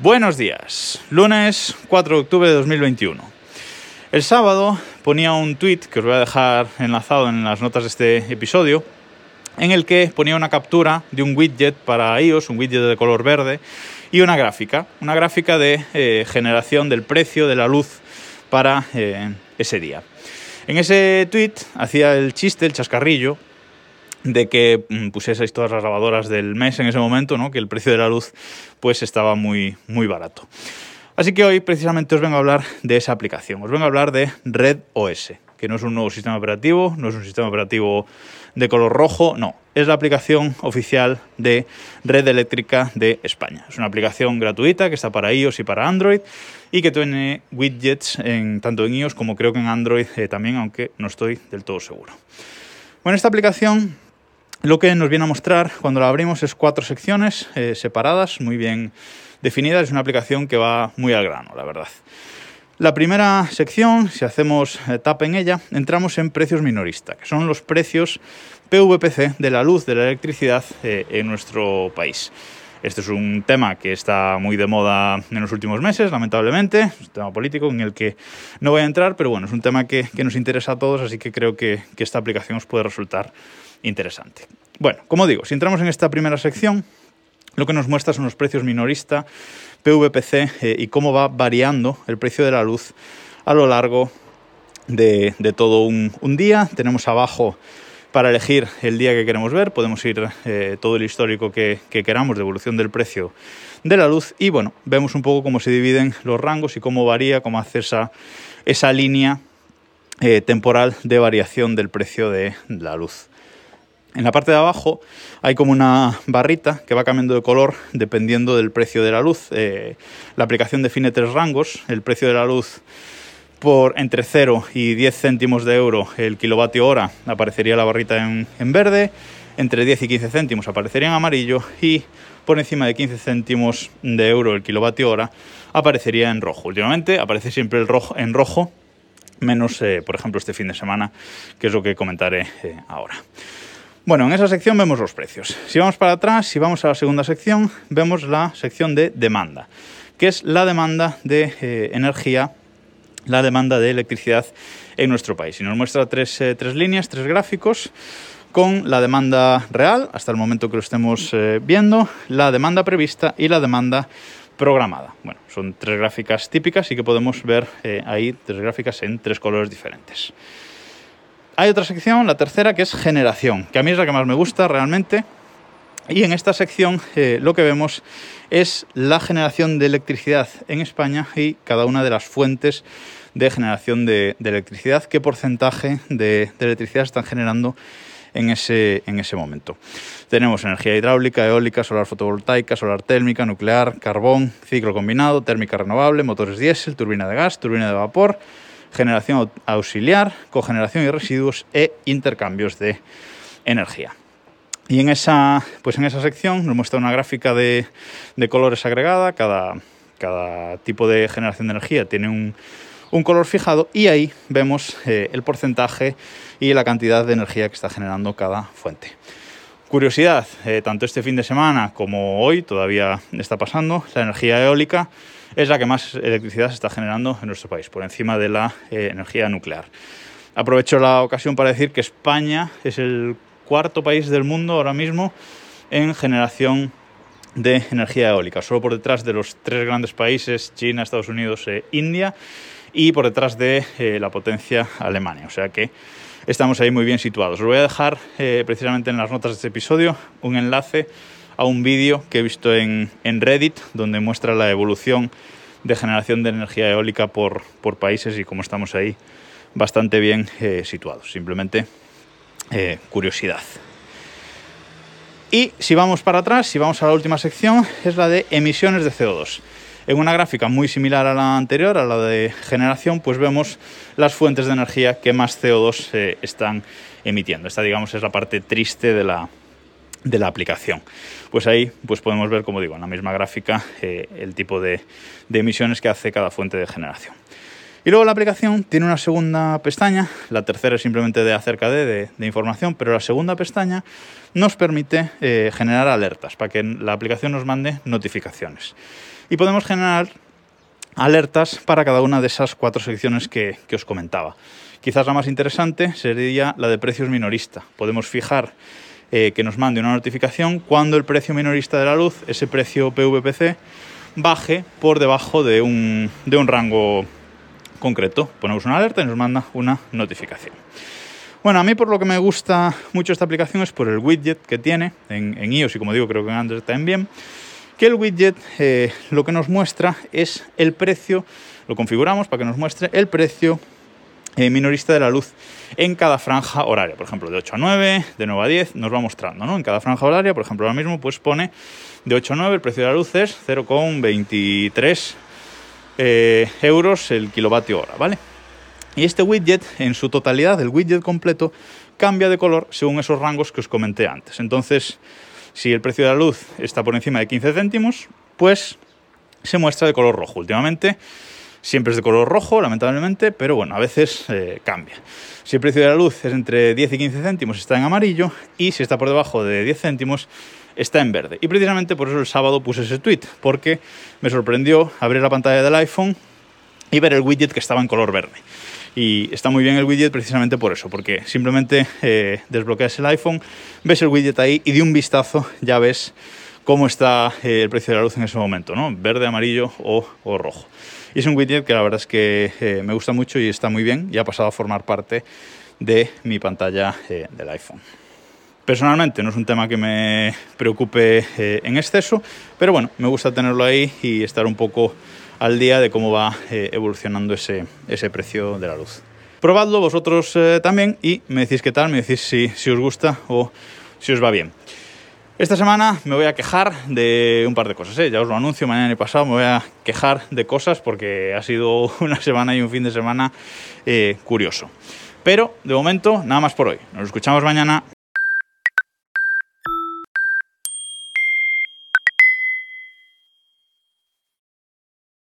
Buenos días, lunes 4 de octubre de 2021. El sábado ponía un tweet que os voy a dejar enlazado en las notas de este episodio, en el que ponía una captura de un widget para iOS, un widget de color verde, y una gráfica, una gráfica de eh, generación del precio de la luz para eh, ese día. En ese tweet hacía el chiste, el chascarrillo, de que mm, pusieseis todas las lavadoras del mes en ese momento, ¿no? que el precio de la luz pues estaba muy, muy barato. Así que hoy precisamente os vengo a hablar de esa aplicación, os vengo a hablar de Red OS, que no es un nuevo sistema operativo, no es un sistema operativo de color rojo, no, es la aplicación oficial de Red Eléctrica de España. Es una aplicación gratuita que está para iOS y para Android y que tiene widgets en, tanto en iOS como creo que en Android eh, también, aunque no estoy del todo seguro. Bueno, esta aplicación lo que nos viene a mostrar cuando la abrimos es cuatro secciones eh, separadas, muy bien definidas. Es una aplicación que va muy al grano, la verdad. La primera sección, si hacemos eh, tap en ella, entramos en precios minorista, que son los precios PVPC de la luz, de la electricidad eh, en nuestro país. Este es un tema que está muy de moda en los últimos meses, lamentablemente. Es un tema político en el que no voy a entrar, pero bueno, es un tema que, nos interesa a todos, así que creo que, que esta aplicación os puede resultar interesante. Bueno, como digo, si entramos en esta primera sección, lo que nos muestra son los precios minorista, PVPC eh, y cómo va variando el precio de la luz a lo largo de, todo un, día. Tenemos abajo para elegir el día que queremos ver, podemos ir eh, todo el histórico que, queramos de evolución del precio de la luz y bueno, vemos un poco cómo se dividen los rangos y cómo varía, cómo hace esa, esa línea eh, temporal de variación del precio de la luz. En la parte de abajo hay como una barrita que va cambiando de color dependiendo del precio de la luz. Eh, la aplicación define tres rangos. El precio de la luz por entre 0 y 10 céntimos de euro el kilovatio hora aparecería la barrita en, verde. Entre 10 y 15 céntimos aparecería en amarillo y por encima de 15 céntimos de euro el kilovatio hora aparecería en rojo. Últimamente aparece siempre el rojo, en rojo, menos eh, por ejemplo este fin de semana, que es lo que comentaré eh, ahora. Bueno, en esa sección vemos los precios. Si vamos para atrás, si vamos a la segunda sección, vemos la sección de demanda, que es la demanda de eh, energía, la demanda de electricidad en nuestro país. Y nos muestra tres, eh, tres, líneas, tres gráficos con la demanda real, hasta el momento que lo estemos eh, viendo, la demanda prevista y la demanda programada. Bueno, son tres gráficas típicas y que podemos ver ahí tres gráficas en tres colores diferentes. Hay otra sección, la tercera, que es generación, que a mí es la que más me gusta realmente. Y en esta sección eh, lo que vemos es la generación de electricidad en España y cada una de las fuentes de generación de, electricidad, qué porcentaje de, electricidad están generando en ese, en ese momento. Tenemos energía hidráulica, eólica, solar fotovoltaica, solar térmica, nuclear, carbón, ciclo combinado, térmica renovable, motores diésel, turbina de gas, turbina de vapor, generación auxiliar, cogeneración y residuos e intercambios de energía. Y en esa, pues en esa sección nos muestra una gráfica de, colores agregada, cada, cada, tipo de generación de energía tiene un, color fijado y ahí vemos eh, el porcentaje y la cantidad de energía que está generando cada fuente. Curiosidad, eh, tanto este fin de semana como hoy todavía está pasando, la energía eólica es la que más electricidad se está generando en nuestro país, por encima de la eh, energía nuclear. Aprovecho la ocasión para decir que España es el cuarto país del mundo ahora mismo en generación de energía eólica, solo por detrás de los tres grandes países, China, Estados Unidos e India, y por detrás de eh, la potencia Alemania. O sea que estamos ahí muy bien situados. Os voy a dejar eh, precisamente en las notas de este episodio un enlace a un vídeo que he visto en, Reddit donde muestra la evolución de generación de energía eólica por, países y cómo estamos ahí bastante bien eh, situados. Simplemente eh, curiosidad. Y si vamos para atrás, si vamos a la última sección, es la de emisiones de CO2. En una gráfica muy similar a la anterior, a la de generación, pues vemos las fuentes de energía que más CO2 eh, están emitiendo. Esta, digamos, es la parte triste de la, de la aplicación. Pues ahí pues podemos ver, como digo, en la misma gráfica eh, el tipo de, emisiones que hace cada fuente de generación. Y luego la aplicación tiene una segunda pestaña, la tercera es simplemente de acerca de, de, información, pero la segunda pestaña nos permite eh, generar alertas para que la aplicación nos mande notificaciones. Y podemos generar alertas para cada una de esas cuatro secciones que, que os comentaba. Quizás la más interesante sería la de precios minorista. Podemos fijar eh, que nos mande una notificación cuando el precio minorista de la luz, ese precio PVPC, baje por debajo de un, de un rango concreto. Ponemos una alerta y nos manda una notificación. Bueno, a mí por lo que me gusta mucho esta aplicación es por el widget que tiene en, en iOS y como digo creo que en Android también que el widget eh, lo que nos muestra es el precio, lo configuramos para que nos muestre el precio eh, minorista de la luz en cada franja horaria. Por ejemplo, de 8 a 9, de 9 a 10, nos va mostrando, ¿no? En cada franja horaria, por ejemplo, ahora mismo pues pone de 8 a 9 el precio de la luz es 0,23 eh, euros el kilovatio hora, ¿vale? Y este widget, en su totalidad, el widget completo, cambia de color según esos rangos que os comenté antes. Entonces, si el precio de la luz está por encima de 15 céntimos, pues se muestra de color rojo. Últimamente siempre es de color rojo, lamentablemente, pero bueno, a veces eh, cambia. Si el precio de la luz es entre 10 y 15 céntimos, está en amarillo, y si está por debajo de 10 céntimos, está en verde. Y precisamente por eso el sábado puse ese tweet, porque me sorprendió abrir la pantalla del iPhone y ver el widget que estaba en color verde. Y está muy bien el widget precisamente por eso, porque simplemente eh, desbloqueas el iPhone, ves el widget ahí y de un vistazo ya ves cómo está eh, el precio de la luz en ese momento, ¿no? Verde, amarillo o, rojo. Es un widget que la verdad es que eh, me gusta mucho y está muy bien y ha pasado a formar parte de mi pantalla eh, del iPhone. Personalmente no es un tema que me preocupe en exceso, pero bueno, me gusta tenerlo ahí y estar un poco al día de cómo va evolucionando ese, ese precio de la luz. Probadlo vosotros también y me decís qué tal, me decís si, si os gusta o si os va bien. Esta semana me voy a quejar de un par de cosas, ¿eh? ya os lo anuncio, mañana y pasado me voy a quejar de cosas porque ha sido una semana y un fin de semana eh, curioso. Pero de momento, nada más por hoy. Nos escuchamos mañana.